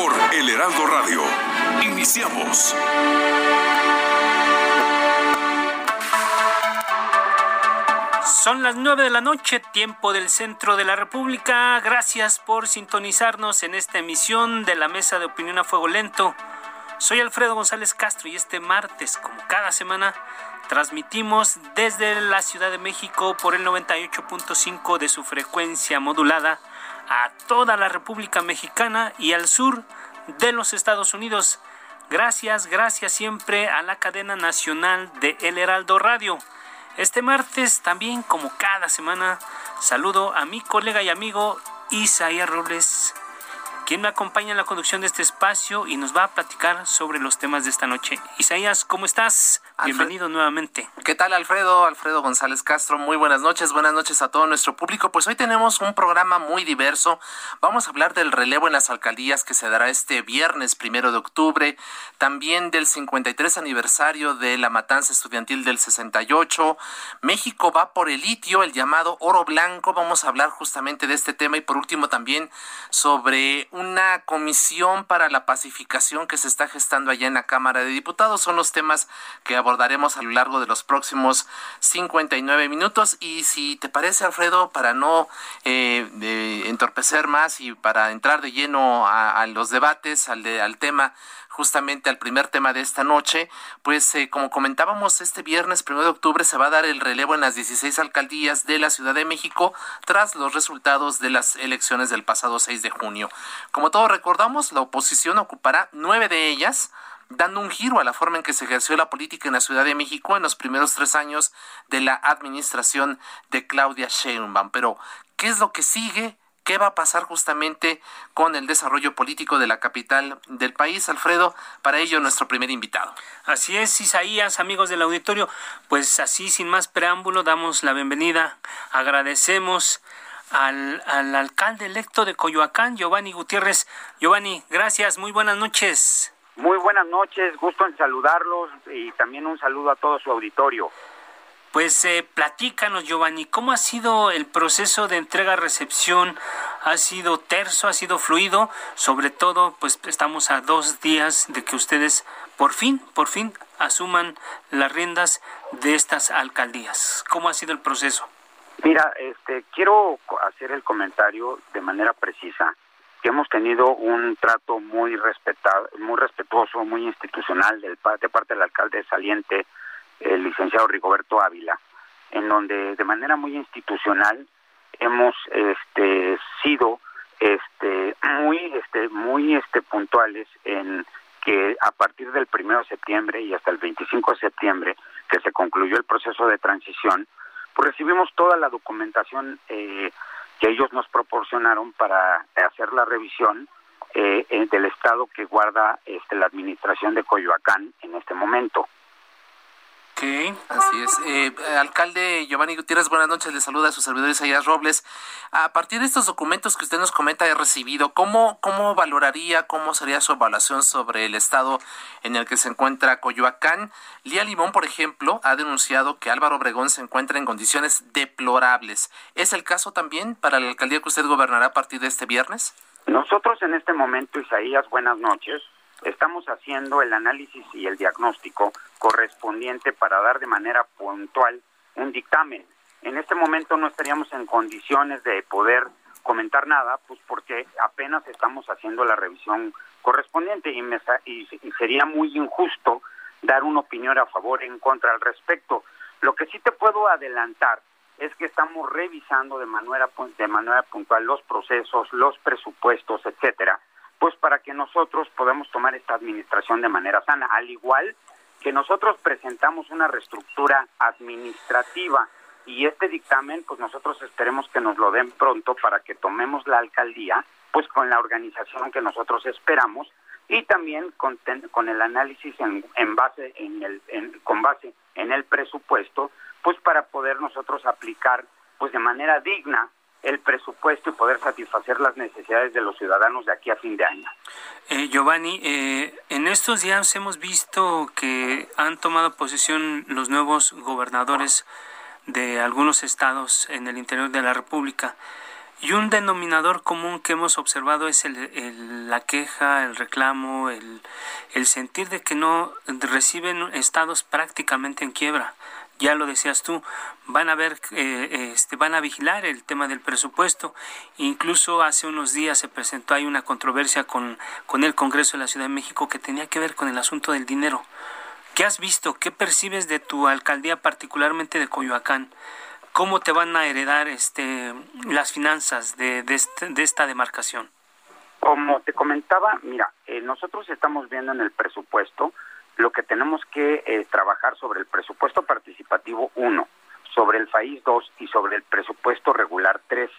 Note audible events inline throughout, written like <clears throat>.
por El Heraldo Radio. Iniciamos. Son las nueve de la noche, tiempo del centro de la República. Gracias por sintonizarnos en esta emisión de la Mesa de Opinión a Fuego Lento. Soy Alfredo González Castro y este martes, como cada semana, transmitimos desde la Ciudad de México por el 98.5 de su frecuencia modulada a toda la República Mexicana y al sur de los Estados Unidos. Gracias, gracias siempre a la cadena nacional de El Heraldo Radio. Este martes, también como cada semana, saludo a mi colega y amigo Isaías Robles, quien me acompaña en la conducción de este espacio y nos va a platicar sobre los temas de esta noche. Isaías, ¿cómo estás? Bienvenido nuevamente. ¿Qué tal, Alfredo? Alfredo González Castro, muy buenas noches, buenas noches a todo nuestro público. Pues hoy tenemos un programa muy diverso. Vamos a hablar del relevo en las alcaldías que se dará este viernes primero de octubre, también del 53 aniversario de la matanza estudiantil del 68. México va por el litio, el llamado oro blanco. Vamos a hablar justamente de este tema y por último también sobre una comisión para la pacificación que se está gestando allá en la Cámara de Diputados. Son los temas que abordaremos a lo largo de los próximos 59 minutos. Y si te parece, Alfredo, para no eh, entorpecer más y para entrar de lleno a, los debates, al, de, al tema justamente al primer tema de esta noche, pues eh, como comentábamos este viernes primero de octubre se va a dar el relevo en las 16 alcaldías de la Ciudad de México tras los resultados de las elecciones del pasado 6 de junio. Como todos recordamos, la oposición ocupará nueve de ellas, dando un giro a la forma en que se ejerció la política en la Ciudad de México en los primeros tres años de la administración de Claudia Sheinbaum. Pero, ¿qué es lo que sigue? ¿Qué va a pasar justamente con el desarrollo político de la capital del país, Alfredo? Para ello, nuestro primer invitado. Así es, Isaías, amigos del auditorio. Pues así, sin más preámbulo, damos la bienvenida. Agradecemos al, al alcalde electo de Coyoacán, Giovanni Gutiérrez. Giovanni, gracias, muy buenas noches. Muy buenas noches, gusto en saludarlos y también un saludo a todo su auditorio. Pues eh, platícanos, Giovanni, ¿cómo ha sido el proceso de entrega-recepción? ¿Ha sido terso, ha sido fluido? Sobre todo, pues estamos a dos días de que ustedes por fin, por fin asuman las riendas de estas alcaldías. ¿Cómo ha sido el proceso? Mira, este, quiero hacer el comentario de manera precisa que hemos tenido un trato muy respetado, muy respetuoso, muy institucional del, de parte del alcalde saliente el licenciado Rigoberto Ávila, en donde de manera muy institucional hemos este sido este <clears throat> muy este muy este puntuales en que a partir del primero de septiembre y hasta el 25 de septiembre que se concluyó el proceso de transición pues recibimos toda la documentación eh, que ellos nos proporcionaron para hacer la revisión eh, del estado que guarda este, la administración de Coyoacán en este momento. Así es. Eh, alcalde Giovanni Gutiérrez, buenas noches. Le saluda a sus servidores Ayas Robles. A partir de estos documentos que usted nos comenta he recibido, ¿cómo, ¿cómo valoraría, cómo sería su evaluación sobre el estado en el que se encuentra Coyoacán? Lía Limón, por ejemplo, ha denunciado que Álvaro Obregón se encuentra en condiciones deplorables. ¿Es el caso también para la alcaldía que usted gobernará a partir de este viernes? Nosotros en este momento, Isaías, buenas noches estamos haciendo el análisis y el diagnóstico correspondiente para dar de manera puntual un dictamen. En este momento no estaríamos en condiciones de poder comentar nada, pues porque apenas estamos haciendo la revisión correspondiente y, me, sería muy injusto dar una opinión a favor o en contra al respecto. Lo que sí te puedo adelantar es que estamos revisando de manera de manera puntual los procesos, los presupuestos, etcétera, pues para que nosotros podamos tomar esta administración de manera sana, al igual que nosotros presentamos una reestructura administrativa y este dictamen, pues nosotros esperemos que nos lo den pronto para que tomemos la alcaldía, pues con la organización que nosotros esperamos y también con, con el análisis en, en base en el con base en el presupuesto, pues para poder nosotros aplicar pues de manera digna el presupuesto y poder satisfacer las necesidades de los ciudadanos de aquí a fin de año. Eh, Giovanni, eh, en estos días hemos visto que han tomado posesión los nuevos gobernadores de algunos estados en el interior de la República. Y un denominador común que hemos observado es el, la queja, el reclamo, el, el sentir de que no reciben estados prácticamente en quiebra ya lo decías tú, van a ver, eh, este, van a vigilar el tema del presupuesto. Incluso hace unos días se presentó ahí una controversia con, con el Congreso de la Ciudad de México que tenía que ver con el asunto del dinero. ¿Qué has visto? ¿Qué percibes de tu alcaldía, particularmente de Coyoacán? ¿Cómo te van a heredar este, las finanzas de, de, este, de esta demarcación? Como te comentaba, mira, eh, nosotros estamos viendo en el presupuesto lo que tenemos que eh, trabajar sobre el presupuesto participativo 1, sobre el país 2 y sobre el presupuesto regular 3.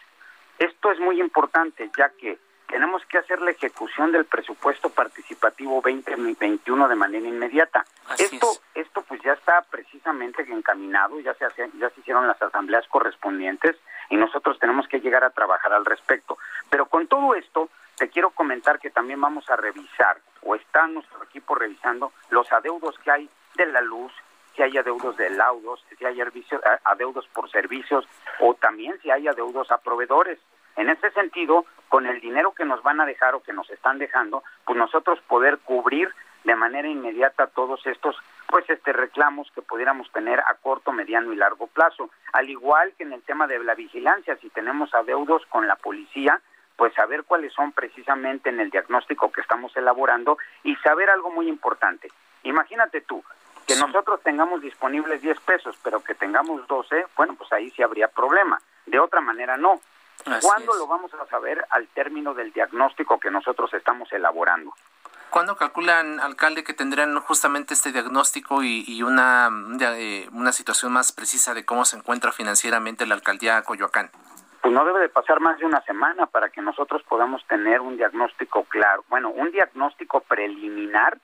Esto es muy importante ya que tenemos que hacer la ejecución del presupuesto participativo 2021 de manera inmediata. esto esto pues ya está precisamente encaminado, ya se ya se hicieron las asambleas correspondientes y nosotros tenemos que llegar a trabajar al respecto. Pero con todo esto te quiero comentar que también vamos a revisar o está nuestro equipo revisando los adeudos que hay de la luz, si hay adeudos de laudos, si hay adeudos por servicios o también si hay adeudos a proveedores. En ese sentido, con el dinero que nos van a dejar o que nos están dejando, pues nosotros poder cubrir de manera inmediata todos estos pues este reclamos que pudiéramos tener a corto, mediano y largo plazo. Al igual que en el tema de la vigilancia, si tenemos adeudos con la policía, pues saber cuáles son precisamente en el diagnóstico que estamos elaborando y saber algo muy importante. Imagínate tú, que nosotros tengamos disponibles 10 pesos, pero que tengamos 12, bueno, pues ahí sí habría problema. De otra manera, no. ¿Cuándo lo vamos a saber al término del diagnóstico que nosotros estamos elaborando? ¿Cuándo calculan, alcalde, que tendrán justamente este diagnóstico y, una, eh, una situación más precisa de cómo se encuentra financieramente la alcaldía Coyoacán? Pues no debe de pasar más de una semana para que nosotros podamos tener un diagnóstico claro, bueno, un diagnóstico preliminar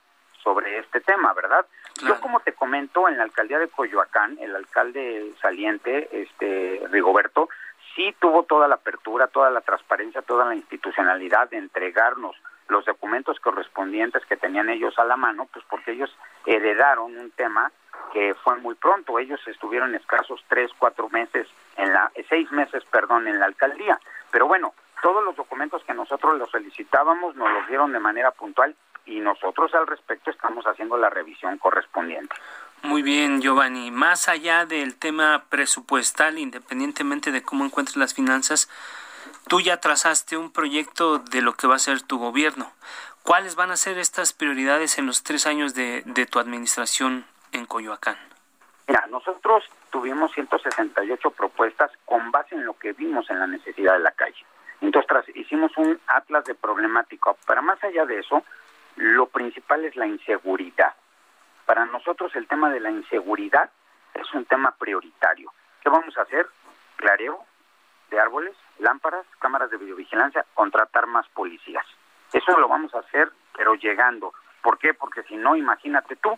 sobre este tema, ¿verdad? Yo como te comento, en la alcaldía de Coyoacán, el alcalde saliente, este Rigoberto, sí tuvo toda la apertura, toda la transparencia, toda la institucionalidad de entregarnos los documentos correspondientes que tenían ellos a la mano, pues porque ellos heredaron un tema que fue muy pronto. Ellos estuvieron escasos tres, cuatro meses, en la, seis meses, perdón, en la alcaldía. Pero bueno, todos los documentos que nosotros los solicitábamos nos los dieron de manera puntual y nosotros al respecto estamos haciendo la revisión correspondiente. Muy bien, Giovanni. Más allá del tema presupuestal, independientemente de cómo encuentres las finanzas, tú ya trazaste un proyecto de lo que va a ser tu gobierno. ¿Cuáles van a ser estas prioridades en los tres años de, de tu administración en Coyoacán? Mira, nosotros tuvimos 168 propuestas con base en lo que vimos en la necesidad de la calle. Entonces hicimos un atlas de problemática. Pero más allá de eso, lo principal es la inseguridad. Para nosotros el tema de la inseguridad es un tema prioritario. ¿Qué vamos a hacer? Clareo de árboles, lámparas, cámaras de videovigilancia, contratar más policías. Eso lo vamos a hacer, pero llegando. ¿Por qué? Porque si no, imagínate tú,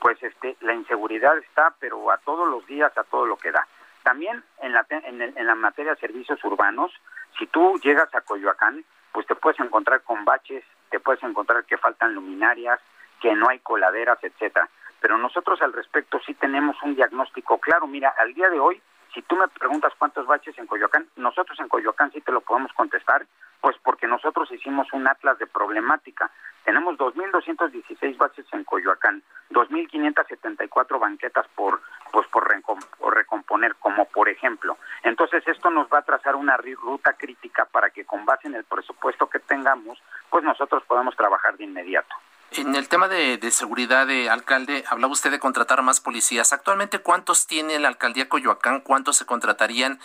pues este la inseguridad está pero a todos los días a todo lo que da. También en la en, la materia de servicios urbanos si tú llegas a Coyoacán pues te puedes encontrar con baches te puedes encontrar que faltan luminarias que no hay coladeras etcétera. Pero nosotros al respecto sí tenemos un diagnóstico claro. Mira al día de hoy si tú me preguntas cuántos baches en Coyoacán, nosotros en Coyoacán sí te lo podemos contestar, pues porque nosotros hicimos un atlas de problemática. Tenemos 2.216 baches en Coyoacán, 2.574 banquetas por, pues por, recomponer, como por ejemplo. Entonces esto nos va a trazar una ruta crítica para que con base en el presupuesto que tengamos, pues nosotros podamos trabajar de inmediato. En el tema de, seguridad de alcalde, hablaba usted de contratar más policías. Actualmente, ¿cuántos tiene la alcaldía Coyoacán? ¿Cuántos se contratarían?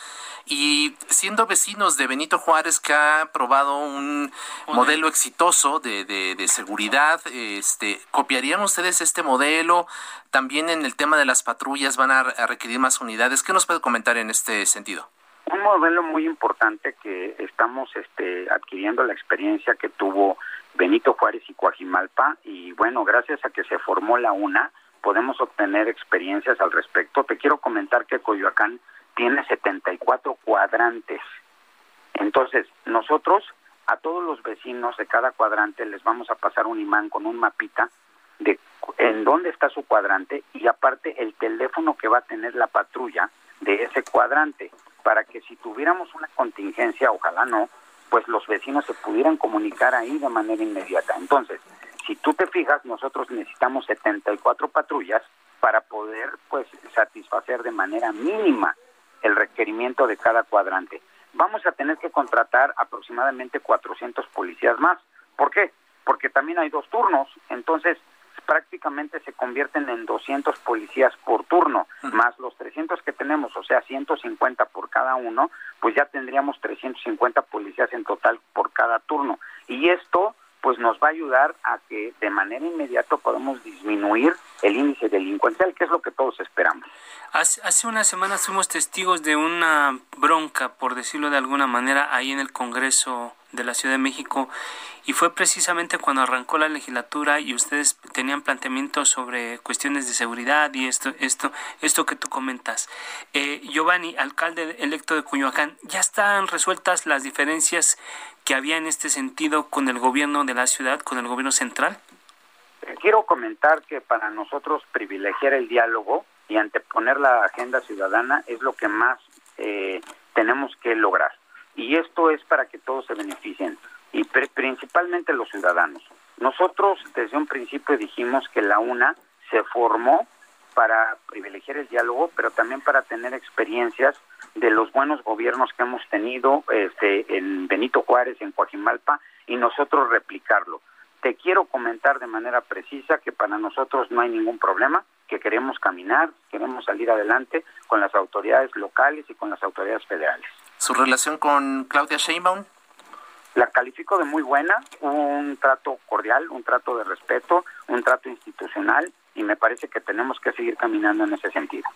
Y siendo vecinos de Benito Juárez, que ha probado un modelo exitoso de, de, seguridad, este, ¿copiarían ustedes este modelo? También en el tema de las patrullas van a, requerir más unidades. ¿Qué nos puede comentar en este sentido? Un modelo muy importante que estamos este, adquiriendo la experiencia que tuvo Benito Juárez y Coajimalpa y bueno, gracias a que se formó la UNA podemos obtener experiencias al respecto. Te quiero comentar que Coyoacán tiene 74 cuadrantes. Entonces, nosotros a todos los vecinos de cada cuadrante les vamos a pasar un imán con un mapita de en dónde está su cuadrante y aparte el teléfono que va a tener la patrulla de ese cuadrante para que si tuviéramos una contingencia, ojalá no, pues los vecinos se pudieran comunicar ahí de manera inmediata. Entonces, si tú te fijas, nosotros necesitamos 74 patrullas para poder pues satisfacer de manera mínima el requerimiento de cada cuadrante. Vamos a tener que contratar aproximadamente 400 policías más. ¿Por qué? Porque también hay dos turnos, entonces prácticamente se convierten en 200 policías por turno, más los 300 que tenemos, o sea, 150 por cada uno, pues ya tendríamos 350 policías en total por cada turno. Y esto pues nos va a ayudar a que de manera inmediata podamos disminuir el índice delincuencial, que es lo que todos esperamos. Hace, hace unas semanas fuimos testigos de una bronca, por decirlo de alguna manera, ahí en el Congreso de la Ciudad de México. Y fue precisamente cuando arrancó la legislatura y ustedes tenían planteamientos sobre cuestiones de seguridad y esto esto esto que tú comentas. Eh, Giovanni alcalde electo de Cuyoacán ya están resueltas las diferencias que había en este sentido con el gobierno de la ciudad con el gobierno central quiero comentar que para nosotros privilegiar el diálogo y anteponer la agenda ciudadana es lo que más eh, tenemos que lograr y esto es para que todos se beneficien y principalmente los ciudadanos. Nosotros desde un principio dijimos que la UNA se formó para privilegiar el diálogo, pero también para tener experiencias de los buenos gobiernos que hemos tenido este, en Benito Juárez, en Coajimalpa, y nosotros replicarlo. Te quiero comentar de manera precisa que para nosotros no hay ningún problema, que queremos caminar, queremos salir adelante con las autoridades locales y con las autoridades federales. ¿Su relación con Claudia Sheinbaum? La califico de muy buena, un trato cordial, un trato de respeto, un trato institucional y me parece que tenemos que seguir caminando en ese sentido.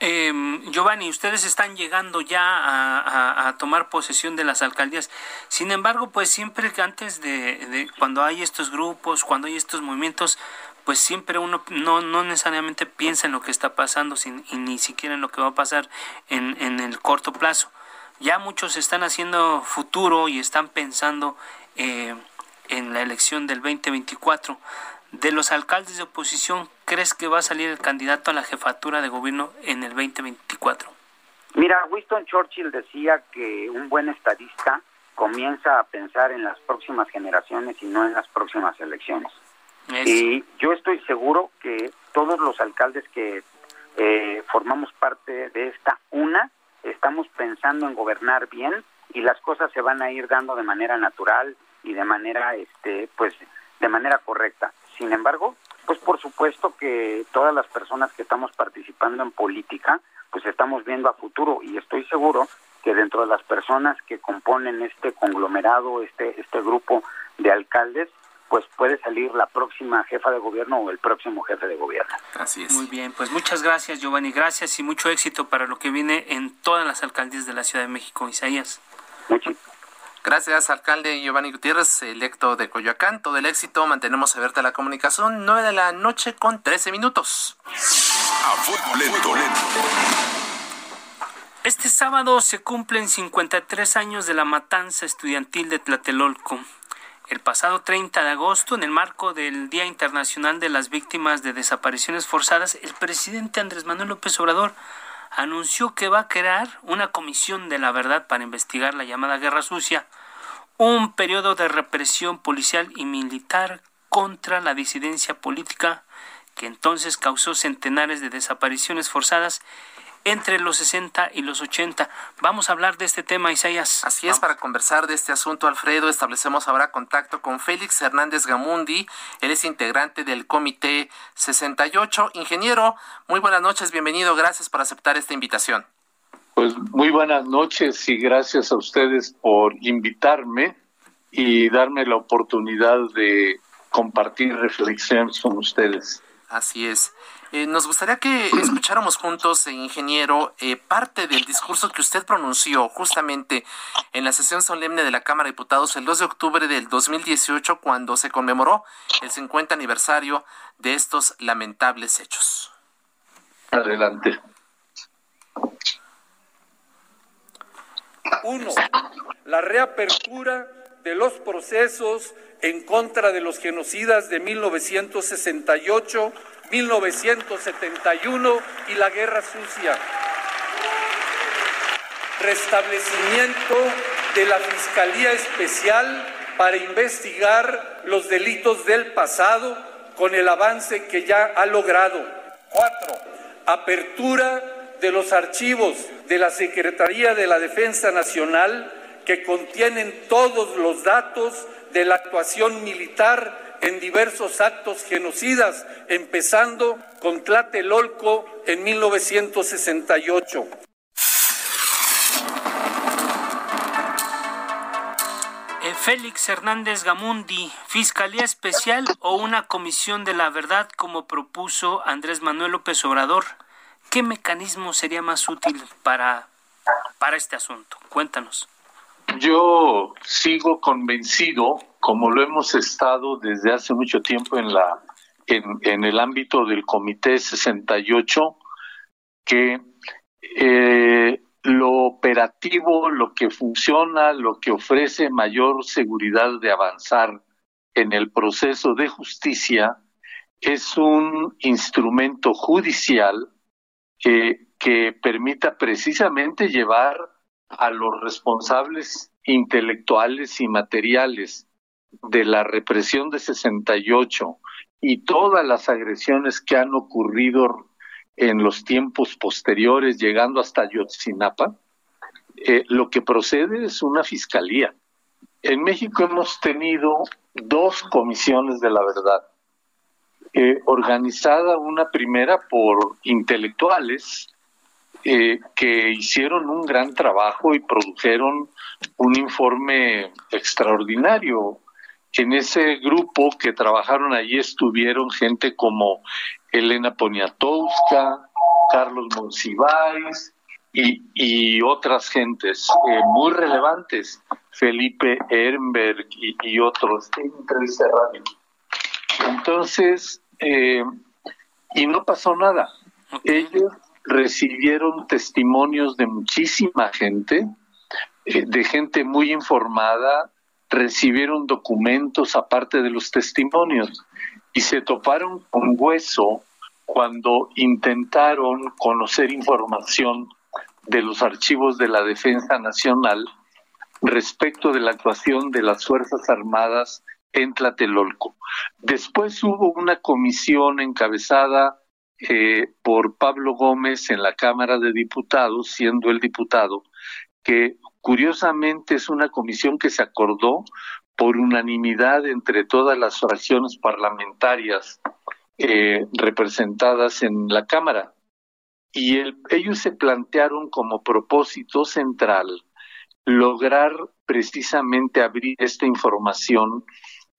Eh, Giovanni, ustedes están llegando ya a, a, tomar posesión de las alcaldías. Sin embargo, pues siempre que antes de, de, cuando hay estos grupos, cuando hay estos movimientos, pues siempre uno no, no necesariamente piensa en lo que está pasando sin, y ni siquiera en lo que va a pasar en, en el corto plazo ya muchos están haciendo futuro y están pensando eh, en la elección del 2024. De los alcaldes de oposición, ¿crees que va a salir el candidato a la jefatura de gobierno en el 2024? Mira, Winston Churchill decía que un buen estadista comienza a pensar en las próximas generaciones y no en las próximas elecciones. Y yo estoy seguro que todos los alcaldes que eh, formamos parte de esta una, estamos pensando en gobernar bien y las cosas se van a ir dando de manera natural y de manera este pues de manera correcta. Sin embargo, pues por supuesto que todas las personas que estamos participando en política, pues estamos viendo a futuro y estoy seguro que dentro de las personas que componen este conglomerado, este este grupo de alcaldes, pues puede salir la próxima jefa de gobierno o el próximo jefe de gobierno. Así es. Muy bien, pues muchas gracias Giovanni, gracias y mucho éxito para lo que viene en todas las alcaldías de la Ciudad de México. Isaías. Mucho. Gracias, alcalde Giovanni Gutiérrez, electo de Coyoacán. Todo el éxito, mantenemos abierta la comunicación. 9 de la noche con 13 minutos. A fuego lento. Este sábado se cumplen 53 años de la matanza estudiantil de Tlatelolco. El pasado 30 de agosto, en el marco del Día Internacional de las Víctimas de Desapariciones Forzadas, el presidente Andrés Manuel López Obrador anunció que va a crear una comisión de la verdad para investigar la llamada Guerra Sucia, un periodo de represión policial y militar contra la disidencia política que entonces causó centenares de desapariciones forzadas entre los 60 y los 80. Vamos a hablar de este tema, Isaías. Así es, para conversar de este asunto, Alfredo, establecemos ahora contacto con Félix Hernández Gamundi. Él es integrante del Comité 68. Ingeniero, muy buenas noches, bienvenido, gracias por aceptar esta invitación. Pues muy buenas noches y gracias a ustedes por invitarme y darme la oportunidad de compartir reflexiones con ustedes. Así es. Eh, nos gustaría que escucháramos juntos, eh, ingeniero, eh, parte del discurso que usted pronunció justamente en la sesión solemne de la Cámara de Diputados el 2 de octubre del 2018, cuando se conmemoró el 50 aniversario de estos lamentables hechos. Adelante. Uno, la reapertura de los procesos en contra de los genocidas de 1968 1971 y la Guerra Sucia. Restablecimiento de la Fiscalía Especial para investigar los delitos del pasado con el avance que ya ha logrado. Cuatro, apertura de los archivos de la Secretaría de la Defensa Nacional que contienen todos los datos de la actuación militar en diversos actos genocidas, empezando con Tlatelolco en 1968. Eh, Félix Hernández Gamundi, Fiscalía Especial o una Comisión de la Verdad como propuso Andrés Manuel López Obrador. ¿Qué mecanismo sería más útil para, para este asunto? Cuéntanos. Yo sigo convencido como lo hemos estado desde hace mucho tiempo en la en, el ámbito del Comité 68, que eh, lo operativo, lo que funciona, lo que ofrece mayor seguridad de avanzar en el proceso de justicia es un instrumento judicial que, que permita precisamente llevar a los responsables intelectuales y materiales de la represión de 68 y todas las agresiones que han ocurrido en los tiempos posteriores, llegando hasta Yotzinapa, eh, lo que procede es una fiscalía. En México hemos tenido dos comisiones de la verdad, eh, organizada una primera por intelectuales eh, que hicieron un gran trabajo y produjeron un informe extraordinario en ese grupo que trabajaron allí estuvieron gente como Elena Poniatowska, Carlos Monsiváis y, otras gentes eh, muy relevantes, Felipe Ehrenberg y, otros. Entonces, eh, y no pasó nada. Ellos recibieron testimonios de muchísima gente, eh, de gente muy informada, recibieron documentos aparte de los testimonios y se toparon con hueso cuando intentaron conocer información de los archivos de la Defensa Nacional respecto de la actuación de las Fuerzas Armadas en Tlatelolco. Después hubo una comisión encabezada eh, por Pablo Gómez en la Cámara de Diputados, siendo el diputado, que Curiosamente es una comisión que se acordó por unanimidad entre todas las fracciones parlamentarias eh, representadas en la Cámara. Y ellos se plantearon como propósito central lograr precisamente abrir esta información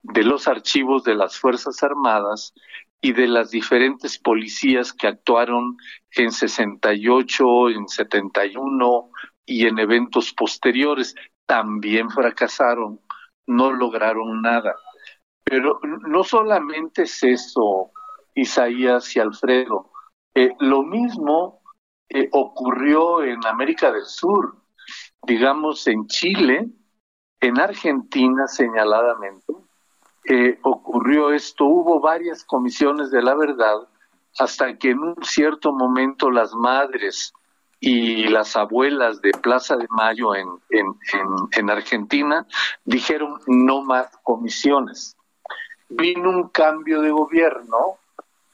de los archivos de las Fuerzas Armadas y de las diferentes policías que actuaron en 68, en 71, y en eventos posteriores también fracasaron, no lograron nada. Pero no solamente es eso, Isaías y Alfredo, eh, lo mismo eh, ocurrió en América del Sur, digamos en Chile, en Argentina señaladamente, eh, ocurrió esto, hubo varias comisiones de la verdad hasta que en un cierto momento las madres y las abuelas de Plaza de Mayo en, en, Argentina dijeron no más comisiones. Vino un cambio de gobierno,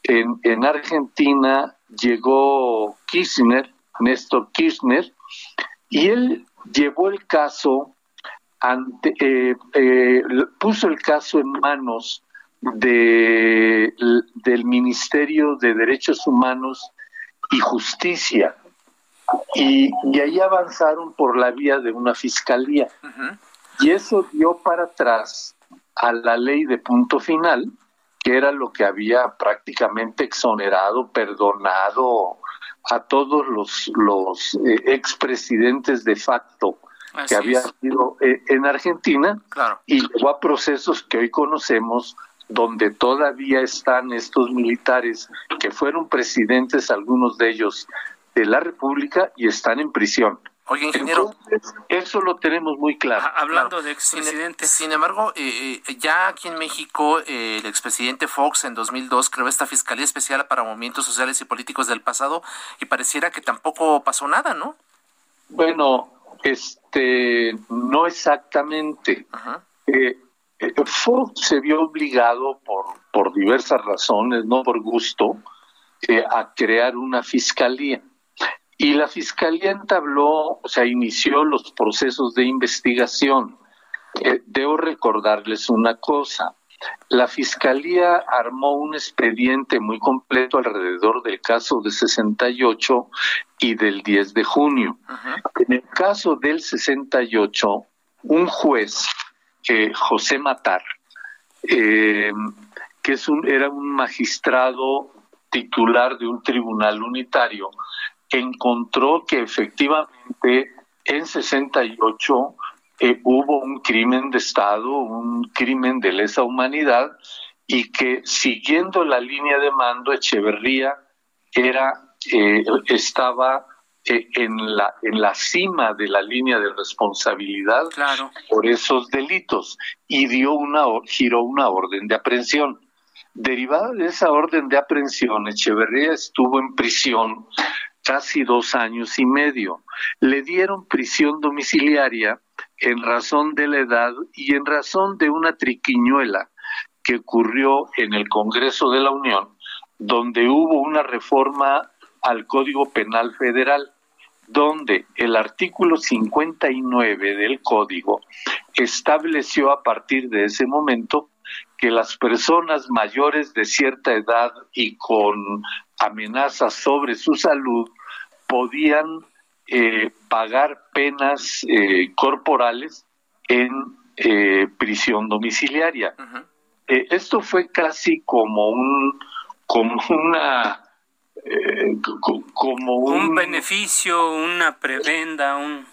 en, en Argentina llegó Kirchner, Néstor Kirchner, y él llevó el caso ante, eh, eh, puso el caso en manos de, del Ministerio de Derechos Humanos y Justicia. Y, ahí avanzaron por la vía de una fiscalía. Y eso dio para atrás a la ley de punto final, que era lo que había prácticamente exonerado, perdonado a todos los, los eh, expresidentes de facto que había sido eh, en Argentina y llegó a procesos que hoy conocemos donde todavía están estos militares que fueron presidentes, algunos de ellos, de la República y están en prisión. Oye, ingeniero. eso lo tenemos muy claro. Hablando de expresidentes. Sin, embargo, eh, eh, ya aquí en México, eh, el expresidente Fox en 2002 creó esta Fiscalía Especial para Movimientos Sociales y Políticos del Pasado y pareciera que tampoco pasó nada, ¿no? Bueno, este, no exactamente. Fox se vio obligado por, por diversas razones, no por gusto, a crear una fiscalía y la fiscalía entabló, o sea, inició los procesos de investigación. Eh, debo recordarles una cosa. La fiscalía armó un expediente muy completo alrededor del caso de 68 y del 10 de junio. En el caso del 68, un juez, eh, José Matar, eh, que es un, era un magistrado titular de un tribunal unitario, encontró que efectivamente en 68 eh, hubo un crimen de Estado, un crimen de lesa humanidad, y que siguiendo la línea de mando, Echeverría era, eh, estaba eh, en, la, en la cima de la línea de responsabilidad por esos delitos y dio una, giró una orden de aprehensión. Derivada de esa orden de aprehensión, Echeverría estuvo en prisión casi dos años y medio. Le dieron prisión domiciliaria en razón de la edad y en razón de una triquiñuela que ocurrió en el Congreso de la Unión, donde hubo una reforma al Código Penal Federal, donde el artículo 59 del Código estableció a partir de ese momento que las personas mayores de cierta edad y con amenazas sobre su salud podían eh, pagar penas eh, corporales en eh, prisión domiciliaria. esto fue casi como un como una como un, beneficio, una prebenda, un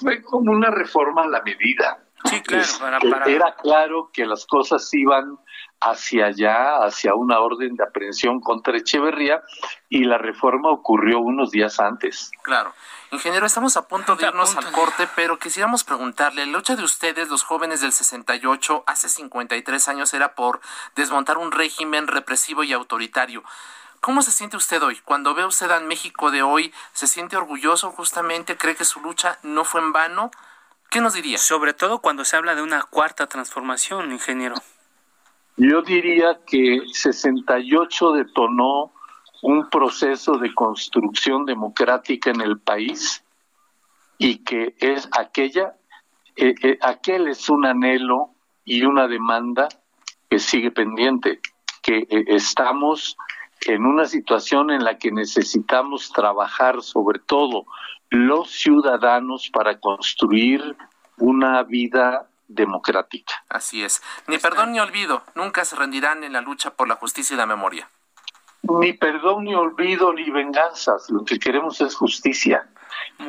fue como una reforma a la medida. Sí, <laughs> claro, para... Era claro que las cosas iban hacia allá, hacia una orden de aprehensión contra Echeverría, y la reforma ocurrió unos días antes. Claro. Ingeniero, estamos a punto de irnos al corte, pero quisiéramos preguntarle, la lucha de ustedes, los jóvenes del 68, hace 53 años, era por desmontar un régimen represivo y autoritario. ¿Cómo se siente usted hoy? Cuando ve usted al México de hoy, ¿se siente orgulloso justamente? ¿Cree que su lucha no fue en vano? ¿Qué nos diría? Sobre todo cuando se habla de una cuarta transformación, ingeniero. Yo diría que 68 detonó un proceso de construcción democrática en el país y que es aquella, eh, eh, aquel es un anhelo y una demanda que sigue pendiente, que eh, estamos en una situación en la que necesitamos trabajar sobre todo los ciudadanos para construir una vida democrática. Así es. Ni perdón ni olvido, nunca se rendirán en la lucha por la justicia y la memoria. Ni perdón ni olvido ni venganzas, lo que queremos es justicia.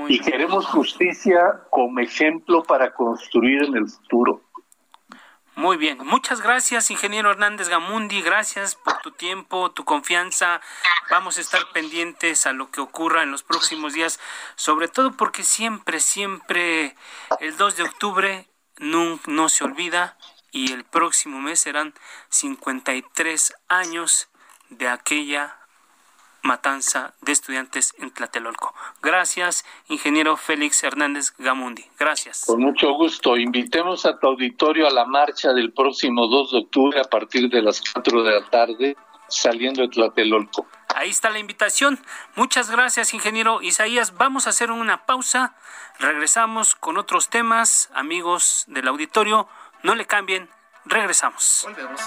y queremos justicia como ejemplo para construir en el futuro. Muy bien, muchas gracias, ingeniero Hernández Gamundi, gracias por tu tiempo, tu confianza. Vamos a estar pendientes a lo que ocurra en los próximos días, sobre todo porque siempre, siempre el 2 de octubre no, no se olvida y el próximo mes serán 53 años de aquella matanza de estudiantes en Tlatelolco. Gracias, ingeniero Félix Hernández Gamundi. Gracias. Con mucho gusto. Invitemos a tu auditorio a la marcha del próximo 2 de octubre a partir de las 4 de la tarde, saliendo de Tlatelolco. Ahí está la invitación. Muchas gracias, ingeniero Isaías. Vamos a hacer una pausa. Regresamos con otros temas. Amigos del auditorio, no le cambien. Regresamos. Volvemos.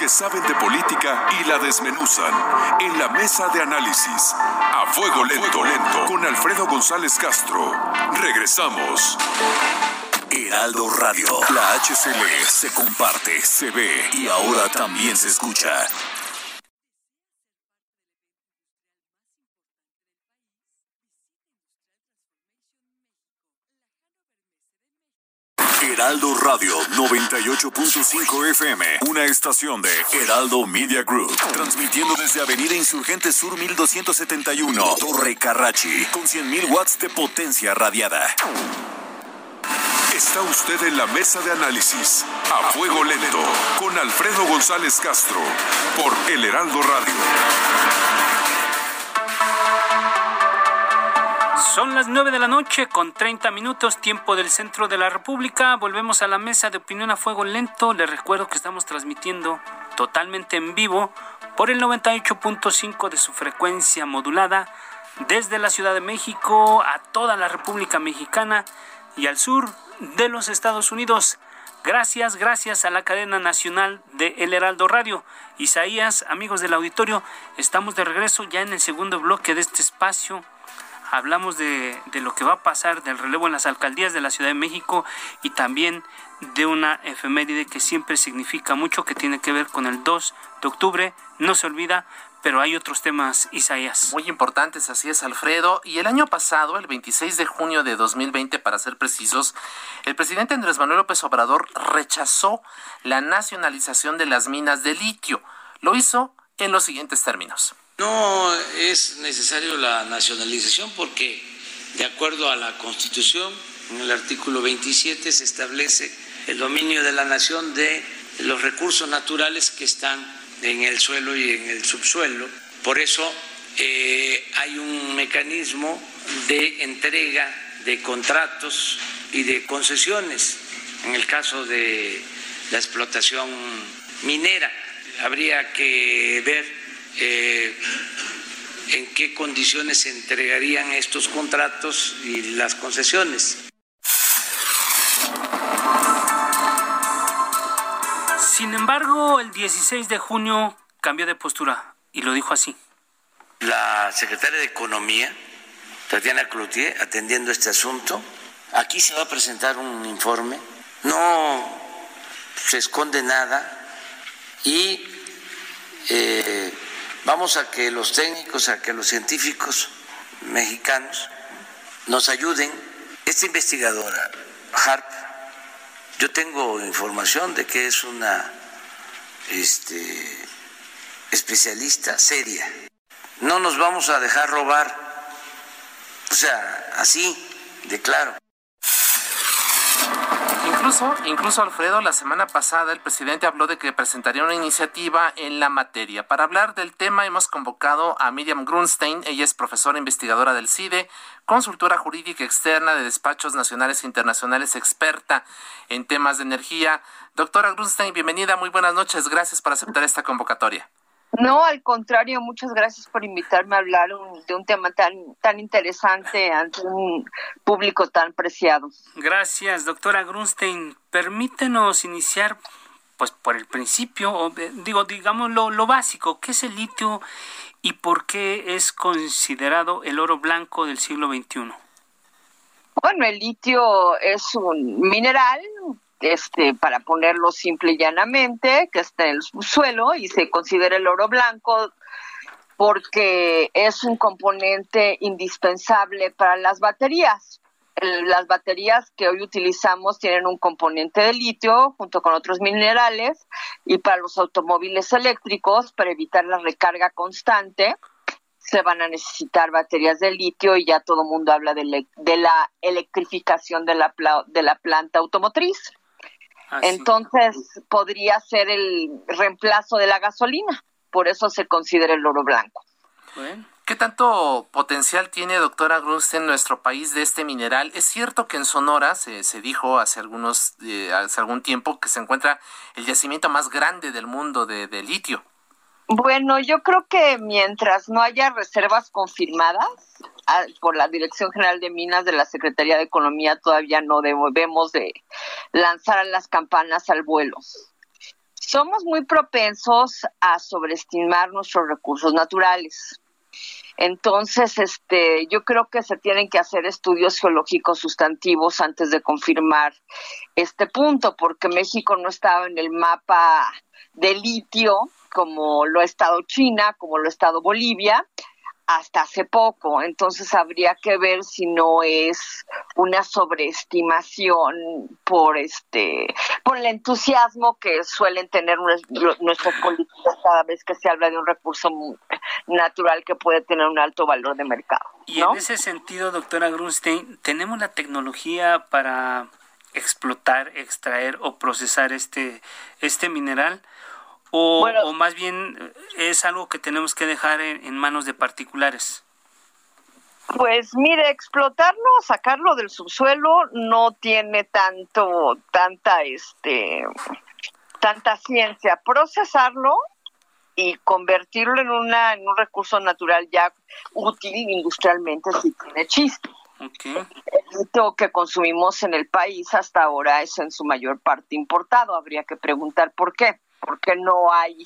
Que saben de política y la desmenuzan. En la mesa de análisis, a fuego lento, lento, con Alfredo González Castro. Regresamos. Heraldo Radio, la HCL se comparte, se ve y ahora también se escucha. Heraldo Radio 98.5 FM, una estación de Heraldo Media Group, transmitiendo desde Avenida Insurgente Sur 1271, Torre Carrachi, con 100.000 watts de potencia radiada. Está usted en la mesa de análisis, a fuego lento, con Alfredo González Castro, por El Heraldo Radio. Son las 9 de la noche con 30 minutos, tiempo del centro de la República. Volvemos a la mesa de opinión a fuego lento. Les recuerdo que estamos transmitiendo totalmente en vivo por el 98.5 de su frecuencia modulada desde la Ciudad de México a toda la República Mexicana y al sur de los Estados Unidos. Gracias, gracias a la cadena nacional de El Heraldo Radio. Isaías, amigos del auditorio, estamos de regreso ya en el segundo bloque de este espacio hablamos de, de, lo que va a pasar del relevo en las alcaldías de la Ciudad de México y también de una efeméride que siempre significa mucho, que tiene que ver con el 2 de octubre. No se olvida, pero hay otros temas, Isaías. Muy importantes, así es, Alfredo. Y el año pasado, el 26 de junio de 2020, para ser precisos, el presidente Andrés Manuel López Obrador rechazó la nacionalización de las minas de litio. Lo hizo en los siguientes términos. No es necesario la nacionalización porque, de acuerdo a la Constitución, en el artículo 27 se establece el dominio de la nación de los recursos naturales que están en el suelo y en el subsuelo. Por eso eh, hay un mecanismo de entrega de contratos y de concesiones en el caso de la explotación minera. Habría que ver eh, en qué condiciones se entregarían estos contratos y las concesiones. Sin embargo, el 16 de junio cambió de postura y lo dijo así. La secretaria de Economía, Tatiana Cloutier, atendiendo este asunto, aquí se va a presentar un informe, no se esconde nada y eh, Vamos a que los técnicos, a que los científicos mexicanos nos ayuden. Esta investigadora, Harp, yo tengo información de que es una este, especialista seria. No nos vamos a dejar robar, o sea, así de claro. Incluso, incluso Alfredo, la semana pasada el presidente habló de que presentaría una iniciativa en la materia. Para hablar del tema hemos convocado a Miriam Grunstein, ella es profesora investigadora del CIDE, consultora jurídica externa de despachos nacionales e internacionales, experta en temas de energía. Doctora Grunstein, bienvenida, muy buenas noches, gracias por aceptar esta convocatoria. No, al contrario, muchas gracias por invitarme a hablar de un tema tan, tan interesante ante un público tan preciado. Gracias, doctora Grunstein. Permítenos iniciar pues por el principio, eh, digo, digamos lo, lo básico, ¿qué es el litio y por qué es considerado el oro blanco del siglo XXI? Bueno, el litio es un mineral, este, para ponerlo simple y llanamente, que está en el suelo y se considera el oro blanco porque es un componente indispensable para las baterías. Las baterías que hoy utilizamos tienen un componente de litio junto con otros minerales y para los automóviles eléctricos, para evitar la recarga constante, se van a necesitar baterías de litio y ya todo el mundo habla de, la electrificación de la, de la planta automotriz. Entonces podría ser el reemplazo de la gasolina por eso se considera el oro blanco. ¿Qué tanto potencial tiene, doctora Grunst, en nuestro país de este mineral? Es cierto que en Sonora se, se dijo hace, algunos, eh, hace algún tiempo que se encuentra el yacimiento más grande del mundo de, litio. Bueno, yo creo que mientras no haya reservas confirmadas ah, por la Dirección General de Minas de la Secretaría de Economía, todavía no debemos de lanzar las campanas al vuelo somos muy propensos a sobreestimar nuestros recursos naturales. Entonces, este, yo creo que se tienen que hacer estudios geológicos sustantivos antes de confirmar este punto, porque México no estaba en el mapa de litio como lo ha estado China, como lo ha estado Bolivia, hasta hace poco. Entonces habría que ver si no es una sobreestimación por este por el entusiasmo que suelen tener nuestros políticos cada vez que se habla de un recurso natural que puede tener un alto valor de mercado. Y en ese sentido, doctora Grunstein, ¿tenemos la tecnología para explotar, extraer o procesar este, este mineral? O, más bien es algo que tenemos que dejar en, manos de particulares. Pues mire, explotarlo, sacarlo del subsuelo no tiene tanto, tanta, este, tanta ciencia. Procesarlo y convertirlo en una, en un recurso natural ya útil industrialmente sí tiene chiste. Okay. El que consumimos en el país hasta ahora es en su mayor parte importado. Habría que preguntar por qué porque no hay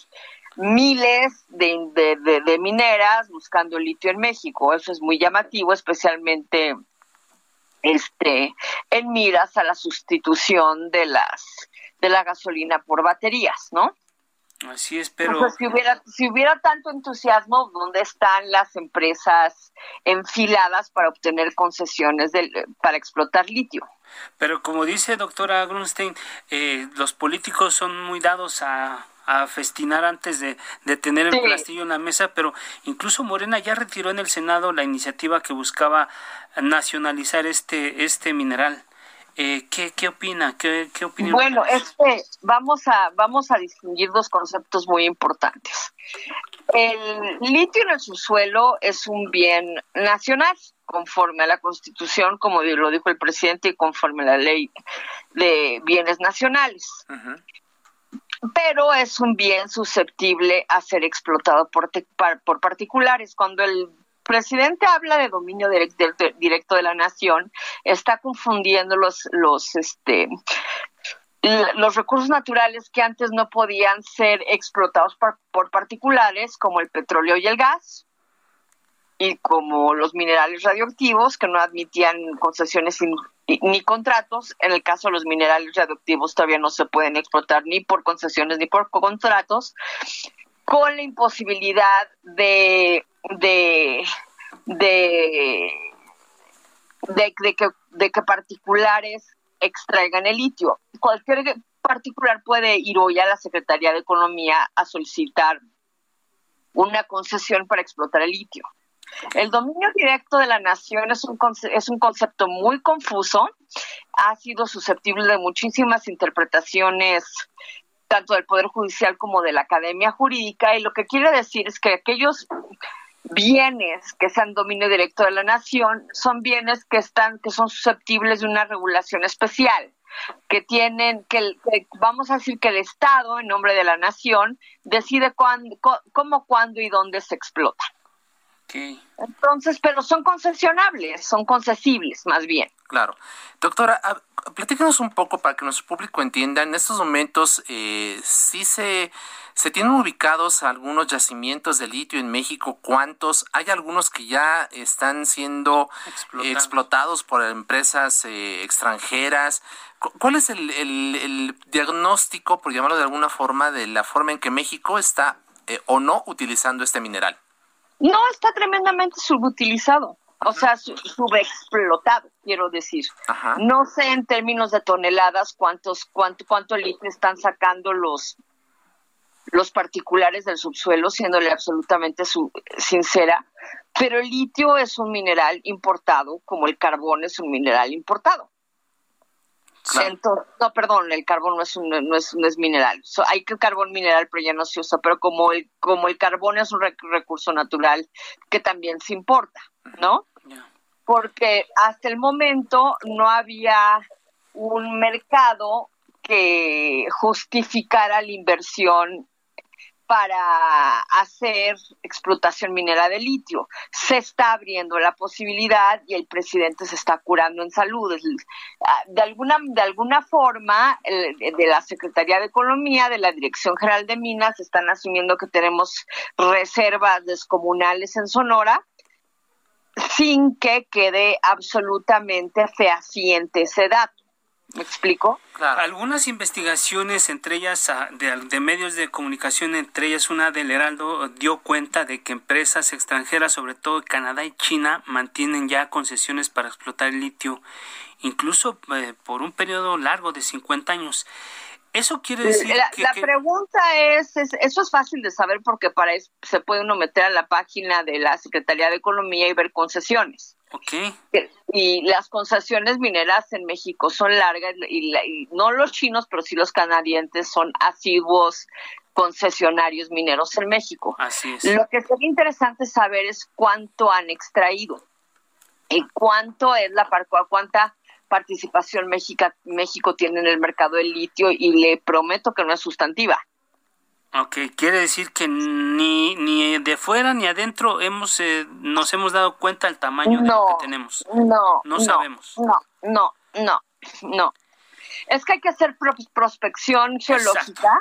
miles de, mineras buscando litio en México. Eso es muy llamativo, especialmente este en miras a la sustitución de las de la gasolina por baterías, ¿no? Así es, pero si hubiera si hubiera tanto entusiasmo, ¿dónde están las empresas enfiladas para obtener concesiones para explotar litio? Pero como dice doctora Grunstein, eh, los políticos son muy dados a, festinar antes de, tener el plastillo en la mesa, pero incluso Morena ya retiró en el Senado la iniciativa que buscaba nacionalizar este, este mineral. Eh, ¿qué, ¿Qué opina? ¿Qué, qué opinión? Bueno, este, vamos a, vamos a distinguir dos conceptos muy importantes. El litio en el subsuelo es un bien nacional conforme a la Constitución, como lo dijo el presidente, y conforme a la ley de bienes nacionales. Pero es un bien susceptible a ser explotado por, por particulares. Cuando el presidente habla de dominio directo, de la nación, está confundiendo los, los, este, los recursos naturales que antes no podían ser explotados por particulares, como el petróleo y el gas, y como los minerales radioactivos que no admitían concesiones ni contratos. En el caso de los minerales radioactivos todavía no se pueden explotar ni por concesiones ni por contratos, con la imposibilidad de de de, de, que, de que particulares extraigan el litio. Cualquier particular puede ir hoy a la Secretaría de Economía a solicitar una concesión para explotar el litio. El dominio directo de la nación es un, es un concepto muy confuso, ha sido susceptible de muchísimas interpretaciones tanto del Poder Judicial como de la Academia Jurídica, y lo que quiere decir es que aquellos bienes que sean dominio directo de la nación son bienes que están que son susceptibles de una regulación especial que tienen que, vamos a decir que el Estado en nombre de la nación decide cuándo, cómo, cuándo y dónde se explotan. Entonces, pero son concesionables, son concesibles más bien. Claro. Doctora, platícanos un poco para que nuestro público entienda, en estos momentos eh, sí se ¿Se tienen ubicados algunos yacimientos de litio en México? ¿Cuántos? Hay algunos que ya están siendo explotados, por empresas eh, extranjeras. ¿Cuál es el, diagnóstico, por llamarlo de alguna forma, de la forma en que México está eh, o no utilizando este mineral? No, está tremendamente subutilizado. O sea, subexplotado, quiero decir. No sé en términos de toneladas cuántos, cuánto, cuánto litio están sacando los los particulares del subsuelo, siéndole absolutamente su, sincera, pero el litio es un mineral importado, como el carbón es un mineral importado. no, perdón, el carbón no es un, no es, no es mineral. hay que carbón mineral, pero ya no se usa. Pero como el, como el carbón es un recurso natural que también se importa, ¿no? Porque hasta el momento no había un mercado que justificara la inversión para hacer explotación minera de litio. Se está abriendo la posibilidad y el presidente se está curando en salud. Ah, de alguna, de alguna forma, de la Secretaría de Economía, de la Dirección General de Minas, están asumiendo que tenemos reservas descomunales en Sonora sin que quede absolutamente fehaciente ese dato. ¿Me explico? Algunas investigaciones, entre ellas ah, de, medios de comunicación, entre ellas una del Heraldo, dio cuenta de que empresas extranjeras, sobre todo Canadá y China, mantienen ya concesiones para explotar el litio, incluso eh, por un periodo largo de 50 años. Eso quiere decir la, que, la pregunta es, eso es fácil de saber porque para eso se puede uno meter a la página de la Secretaría de Economía y ver concesiones. Okay. Y las concesiones mineras en México son largas y, no los chinos, pero sí los canadienses son asiduos concesionarios mineros en México. Así es. Lo que sería interesante saber es cuánto han extraído y cuánto es la cuánta participación México, México tiene en el mercado del litio y le prometo que no es sustantiva. Ok, quiere decir que ni, ni de fuera ni adentro hemos eh, nos hemos dado cuenta del tamaño de lo que tenemos. No, no sabemos. No, no, no, no. Es que hay que hacer prospección geológica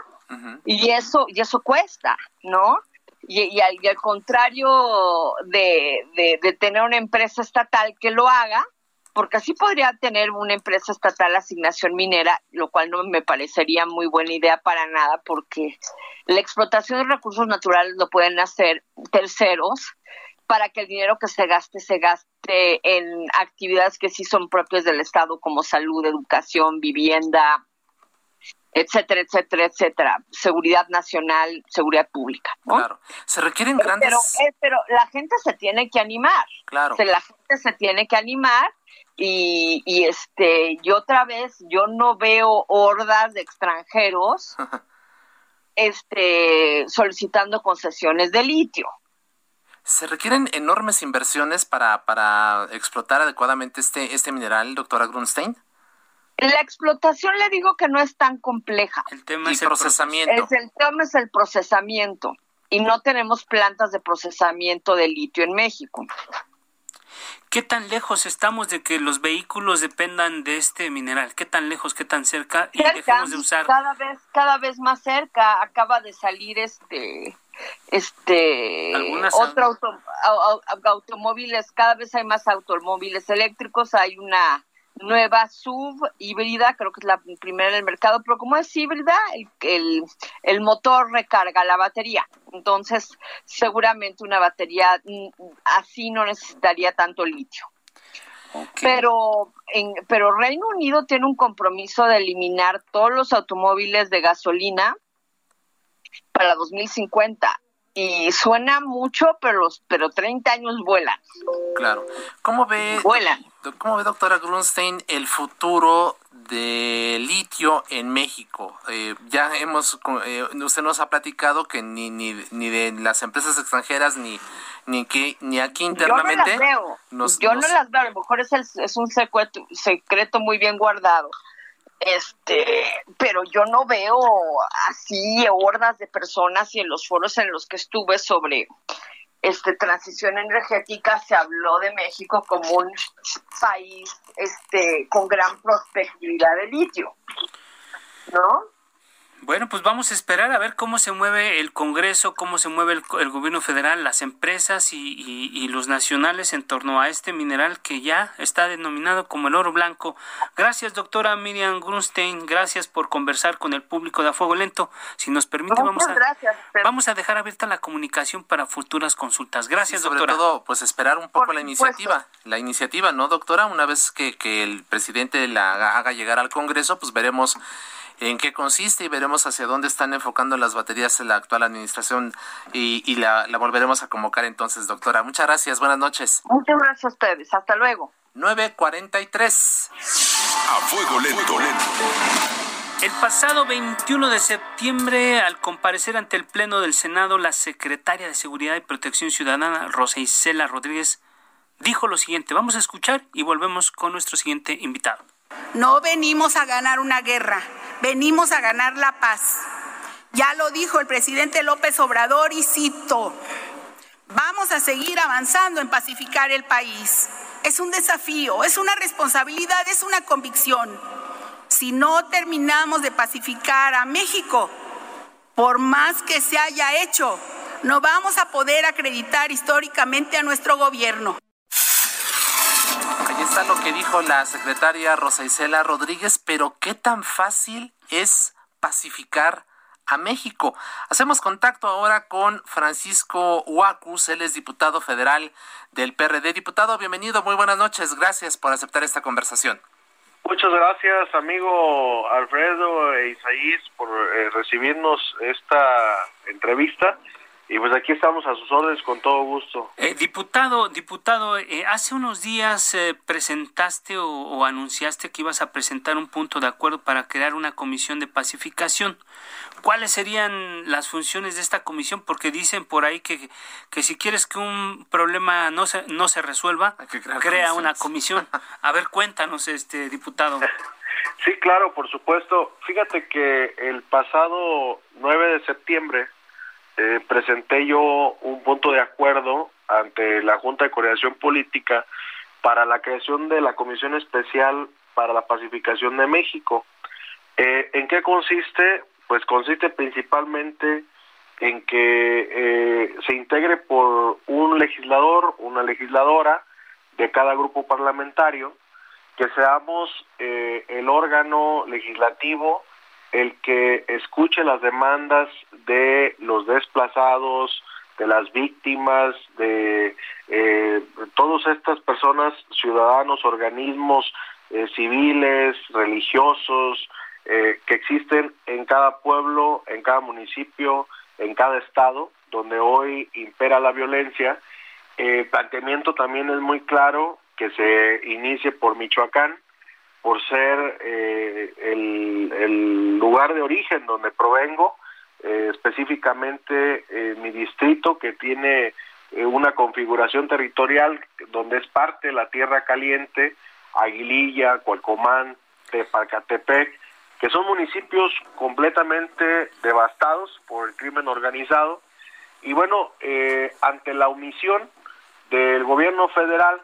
y eso y eso cuesta, ¿no? Y, al, y al, contrario de, de, de tener una empresa estatal que lo haga, porque así podría tener una empresa estatal asignación minera, lo cual no me parecería muy buena idea para nada, porque la explotación de recursos naturales lo pueden hacer terceros para que el dinero que se gaste se gaste en actividades que sí son propias del Estado, como salud, educación, vivienda, etcétera, etcétera, etcétera, seguridad nacional, seguridad pública. Claro, se requieren grandes. Pero, eh, pero la gente se tiene que animar. Claro. la gente se tiene que animar y, y este y otra vez yo no veo hordas de extranjeros <laughs> este solicitando concesiones de litio. ¿Se requieren enormes inversiones para, para explotar adecuadamente este, este mineral, doctora Grunstein? La explotación le digo que no es tan compleja. El tema es el procesamiento. Es el tema es el procesamiento y no tenemos plantas de procesamiento de litio en México. ¿Qué tan lejos estamos de que los vehículos dependan de este mineral? ¿Qué tan lejos, qué tan cerca? Y dejemos de usar. Cada vez, cada vez más cerca. Acaba de salir este, este, otro auto, automóviles. Cada vez hay más automóviles eléctricos. Hay una nueva sub híbrida, creo que es la primera en el mercado, pero como es híbrida, el, el, motor recarga la batería. Entonces, seguramente una batería mm, así no necesitaría tanto litio. Pero, en, pero Reino Unido tiene un compromiso de eliminar todos los automóviles de gasolina para 2050 y suena mucho, pero pero 30 años vuelan. Claro. ¿Cómo ve vuelan? ¿Cómo ve doctora Grunstein el futuro de litio en México? Eh, ya hemos eh, usted nos ha platicado que ni ni, ni de las empresas extranjeras ni ni que ni aquí internamente Yo no las veo. Yo no las veo, a lo mejor es, es un secreto, secreto muy bien guardado este, pero yo no veo así hordas de personas y en los foros en los que estuve sobre este transición energética se habló de México como un país este con gran prospectividad de litio. ¿No? Bueno, pues vamos a esperar a ver cómo se mueve el Congreso, cómo se mueve el, gobierno federal, las empresas y, los nacionales en torno a este mineral que ya está denominado como el oro blanco. Gracias, doctora Miriam Grunstein. Gracias por conversar con el público de A Fuego Lento. Si nos permite, vamos a, vamos a dejar abierta la comunicación para futuras consultas. Gracias, sobre doctora. Sobre todo, pues esperar un poco la iniciativa. La iniciativa, ¿no, doctora? Una vez que, que el presidente la haga llegar al Congreso, pues veremos en qué consiste y veremos hacia dónde están enfocando las baterías en la actual administración y, la, volveremos a convocar entonces, doctora. Muchas gracias, buenas noches. Muchas gracias a ustedes, hasta luego. 943. A fuego lento. El pasado 21 de septiembre, al comparecer ante el Pleno del Senado, la secretaria de Seguridad y Protección Ciudadana, Rosa Isela Rodríguez, dijo lo siguiente. Vamos a escuchar y volvemos con nuestro siguiente invitado. No venimos a ganar una guerra, venimos a ganar la paz. Ya lo dijo el presidente López Obrador y cito, vamos a seguir avanzando en pacificar el país. Es un desafío, es una responsabilidad, es una convicción. Si no terminamos de pacificar a México, por más que se haya hecho, no vamos a poder acreditar históricamente a nuestro gobierno. Está lo que dijo la secretaria Rosa Isela Rodríguez, pero ¿qué tan fácil es pacificar a México? Hacemos contacto ahora con Francisco Huacus, él es diputado federal del PRD. Diputado, bienvenido, muy buenas noches, gracias por aceptar esta conversación. Muchas gracias, amigo Alfredo e Isaías, por eh, recibirnos esta entrevista. Y pues aquí estamos a sus órdenes con todo gusto. Eh, diputado, diputado, eh, hace unos días eh, presentaste o, anunciaste que ibas a presentar un punto de acuerdo para crear una comisión de pacificación. ¿Cuáles serían las funciones de esta comisión? Porque dicen por ahí que, que si quieres que un problema no se, no se resuelva, crea una comisión. A ver, cuéntanos, este diputado. Sí, claro, por supuesto. Fíjate que el pasado 9 de septiembre eh, presenté yo un punto de acuerdo ante la Junta de Coordinación Política para la creación de la Comisión Especial para la Pacificación de México. Eh, ¿En qué consiste? Pues consiste principalmente en que eh, se integre por un legislador, una legisladora de cada grupo parlamentario, que seamos el órgano legislativo el que escuche las demandas de los desplazados, de las víctimas, de eh, todas estas personas, ciudadanos, organismos eh, civiles, religiosos, eh, que existen en cada pueblo, en cada municipio, en cada estado, donde hoy impera la violencia. El planteamiento también es muy claro que se inicie por Michoacán, por ser eh, el, lugar de origen donde provengo, eh, específicamente eh, mi distrito que tiene una configuración territorial donde es parte de la Tierra Caliente, Aguililla, Cualcomán, Tepacatepec, que son municipios completamente devastados por el crimen organizado. Y bueno, ante la omisión del gobierno federal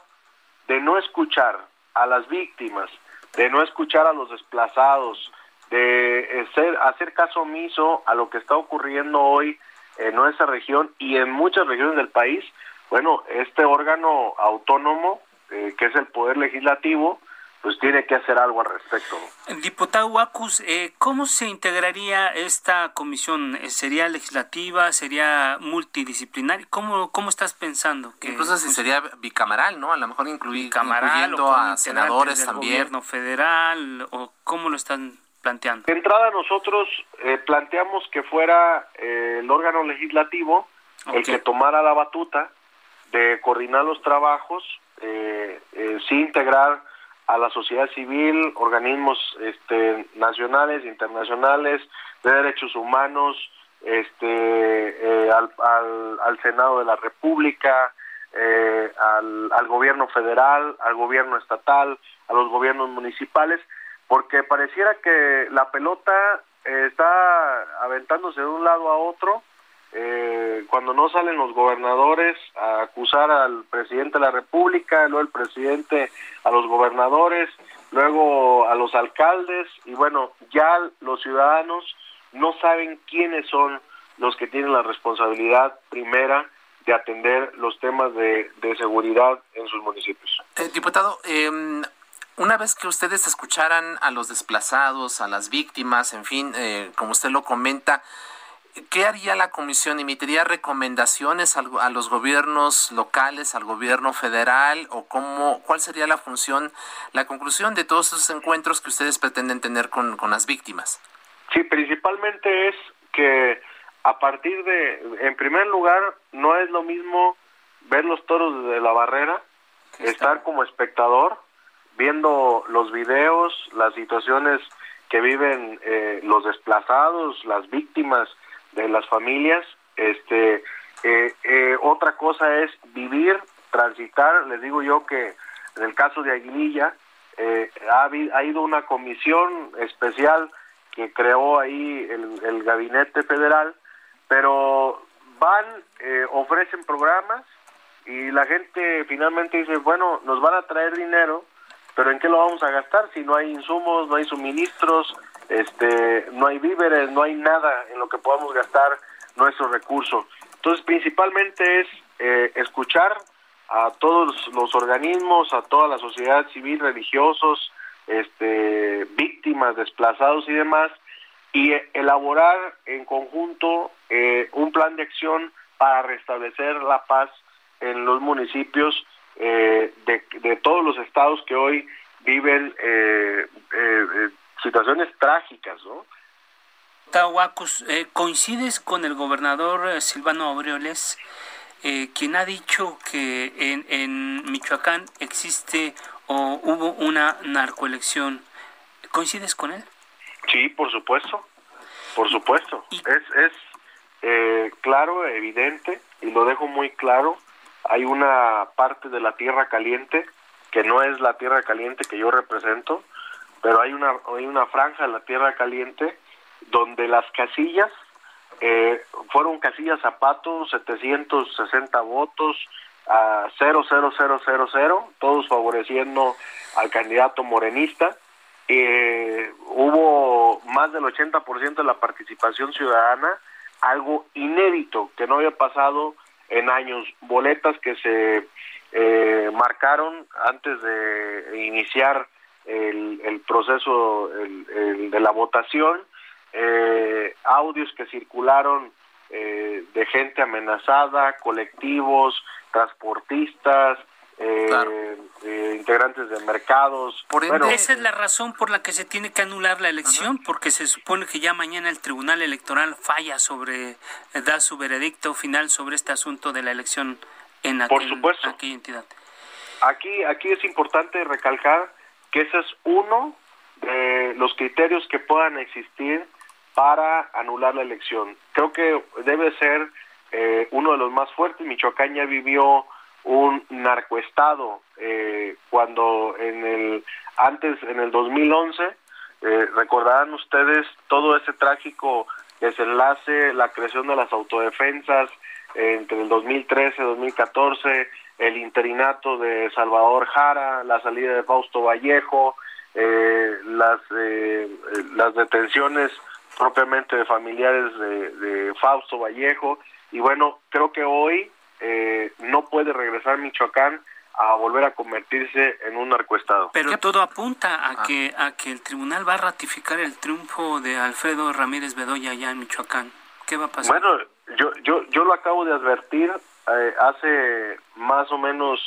de no escuchar a las víctimas, de no escuchar a los desplazados, de ser, hacer caso omiso a lo que está ocurriendo hoy en nuestra región y en muchas regiones del país, bueno, este órgano autónomo, eh, que es el Poder Legislativo, pues tiene que hacer algo al respecto. Diputado Wacus, eh, ¿cómo se integraría esta comisión? Eh, ¿Sería legislativa? ¿Sería multidisciplinaria? ¿Cómo, cómo estás pensando? Que Incluso si sería bicameral, ¿no? A lo mejor incluir, incluyendo a senadores también. gobierno federal? ¿O cómo lo están planteando? De entrada nosotros eh, planteamos que fuera el órgano legislativo el que tomara la batuta de coordinar los trabajos, sí integrar a la sociedad civil, organismos este, nacionales, internacionales, de derechos humanos, este, eh, al, al, Senado de la República, eh, al, al gobierno federal, al gobierno estatal, a los gobiernos municipales, porque pareciera que la pelota está aventándose de un lado a otro eh, cuando no salen los gobernadores a acusar al presidente de la República, luego el presidente a los gobernadores, luego a los alcaldes y bueno, ya los ciudadanos no saben quiénes son los que tienen la responsabilidad primera de atender los temas de, seguridad en sus municipios. Eh, diputado, eh, una vez que ustedes escucharan a los desplazados, a las víctimas, en fin, eh, como usted lo comenta, ¿qué haría la comisión? ¿Emitiría recomendaciones a, los gobiernos locales, al gobierno federal? ¿O cómo, cuál sería la función, la conclusión de todos esos encuentros que ustedes pretenden tener con, con las víctimas? Sí, principalmente es que a partir de, en primer lugar, no es lo mismo ver los toros desde la barrera, estar como espectador, viendo los videos, las situaciones que viven eh, los desplazados, las víctimas de las familias. Este, eh, eh, otra cosa es vivir, transitar. Les digo yo que en el caso de Aguililla ha, ha, ido una comisión especial que creó ahí el, el gabinete federal, pero van, ofrecen programas y la gente finalmente dice, bueno, nos van a traer dinero, pero ¿en qué lo vamos a gastar si no hay insumos, no hay suministros, este, no hay víveres, no hay nada en lo que podamos gastar nuestro recurso? Entonces, principalmente es eh, escuchar a todos los organismos, a toda la sociedad civil, religiosos, este, víctimas, desplazados y demás, y elaborar en conjunto eh, un plan de acción para restablecer la paz en los municipios eh, de, todos los estados que hoy viven eh, eh, situaciones trágicas, ¿no? Tahuacus, ¿coincides con el gobernador Silvano Aureoles, quien ha dicho que en, en Michoacán existe o hubo una narcoelección? ¿Coincides con él? Sí, por supuesto, por supuesto. Es, es claro, evidente, y lo dejo muy claro, hay una parte de la tierra caliente que no es la tierra caliente que yo represento, pero hay una, hay una franja de la tierra caliente donde las casillas eh, fueron casillas zapatos, 760 votos a 00000, todos favoreciendo al candidato morenista. Eh, hubo más del 80% de la participación ciudadana, algo inédito que no había pasado en años, boletas que se eh, marcaron antes de iniciar el, el proceso de la votación, eh, audios que circularon eh, de gente amenazada, colectivos, transportistas, eh, eh, integrantes de mercados. Por esa es la razón por la que se tiene que anular la elección, porque se supone que ya mañana el Tribunal Electoral falla sobre, eh, da su veredicto final sobre este asunto de la elección en por supuesto. aquella entidad. Aquí, aquí es importante recalcar que ese es uno de los criterios que puedan existir para anular la elección. Creo que debe ser uno de los más fuertes. Michoacán ya vivió un narcoestado eh, cuando en el antes en el 2011 eh, recordarán ustedes todo ese trágico desenlace la creación de las autodefensas entre el 2013 y 2014 el interinato de Salvador Jara la salida de Fausto Vallejo eh, las eh, las detenciones propiamente de familiares de, de Fausto Vallejo y bueno creo que hoy eh, no puede regresar Michoacán a volver a convertirse en un narcoestado. Pero todo apunta a ah. que a que el tribunal va a ratificar el triunfo de Alfredo Ramírez Bedoya allá en Michoacán. ¿Qué va a pasar? Bueno, yo yo yo lo acabo de advertir eh, hace más o menos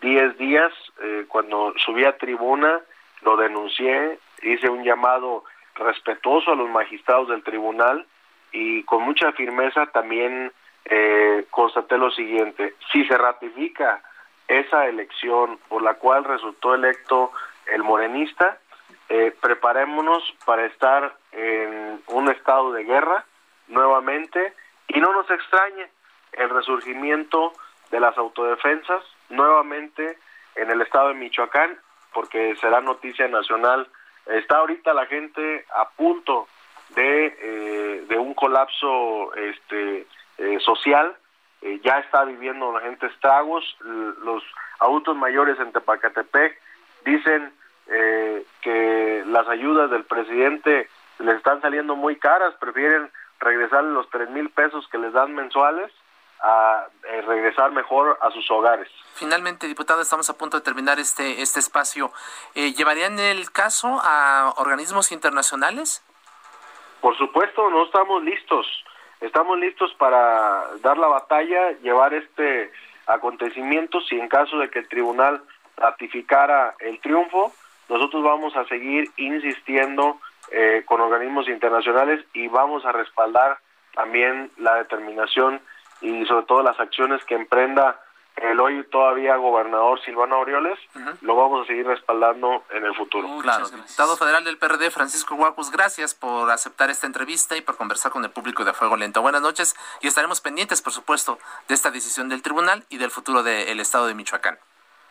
10 días eh, cuando subí a tribuna lo denuncié, hice un llamado respetuoso a los magistrados del tribunal y con mucha firmeza también eh, constaté lo siguiente, si se ratifica esa elección por la cual resultó electo el morenista, eh, preparémonos para estar en un estado de guerra nuevamente y no nos extrañe el resurgimiento de las autodefensas nuevamente en el estado de Michoacán, porque será noticia nacional. Está ahorita la gente a punto de, eh, de un colapso este, eh, social, eh, ya está viviendo la gente estragos, los adultos mayores en Tepacatepec dicen eh, que las ayudas del presidente les están saliendo muy caras, prefieren regresar los tres mil pesos que les dan mensuales a eh, regresar mejor a sus hogares. Finalmente, diputado, estamos a punto de terminar este, este espacio. Eh, ¿Llevarían el caso a organismos internacionales? Por supuesto, no estamos listos. Estamos listos para dar la batalla, llevar este acontecimiento si en caso de que el tribunal ratificara el triunfo, nosotros vamos a seguir insistiendo eh, con organismos internacionales y vamos a respaldar también la determinación y sobre todo las acciones que emprenda el hoy todavía gobernador Silvano Aureoles, lo vamos a seguir respaldando en el futuro. claro. Diputado federal del PRD, Francisco Guapus, gracias por aceptar esta entrevista y por conversar con el público de Fuego Lento. Buenas noches y estaremos pendientes, por supuesto, de esta decisión del tribunal y del futuro del Estado de Michoacán.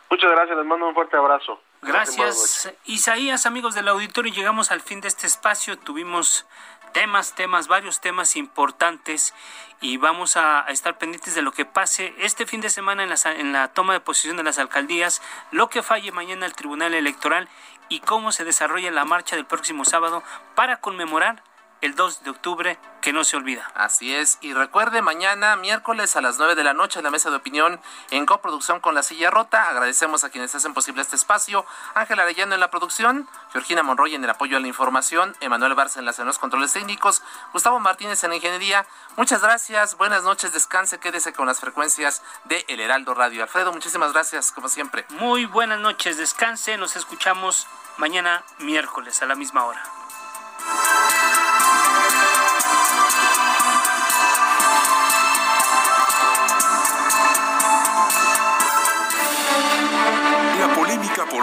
Muchas gracias, les mando un fuerte abrazo. Gracias, Isaías, amigos del auditorio. Llegamos al fin de este espacio. Tuvimos temas, temas, varios temas importantes y vamos a, estar pendientes de lo que pase este fin de semana en la, en la toma de posición de las alcaldías, lo que falle mañana el Tribunal Electoral y cómo se desarrolla la marcha del próximo sábado para conmemorar el 2 de octubre, que no se olvida. Así es, y recuerde, mañana, miércoles a las 9 de la noche, en la mesa de opinión en coproducción con La Silla Rota. Agradecemos a quienes hacen posible este espacio. Ángel Arellano en la producción, Georgina Monroy en el apoyo a la información, Emanuel Barça en, en los controles técnicos, Gustavo Martínez en la ingeniería. Muchas gracias, buenas noches, descanse, quédese con las frecuencias de El Heraldo Radio. Alfredo, muchísimas gracias, como siempre. Muy buenas noches, descanse, nos escuchamos mañana miércoles a la misma hora.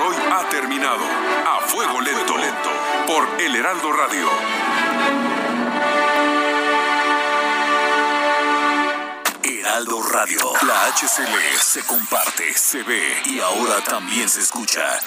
Hoy ha terminado. A fuego lento, lento, por El Heraldo Radio. Heraldo Radio. La HCL se comparte, se ve y ahora también se escucha.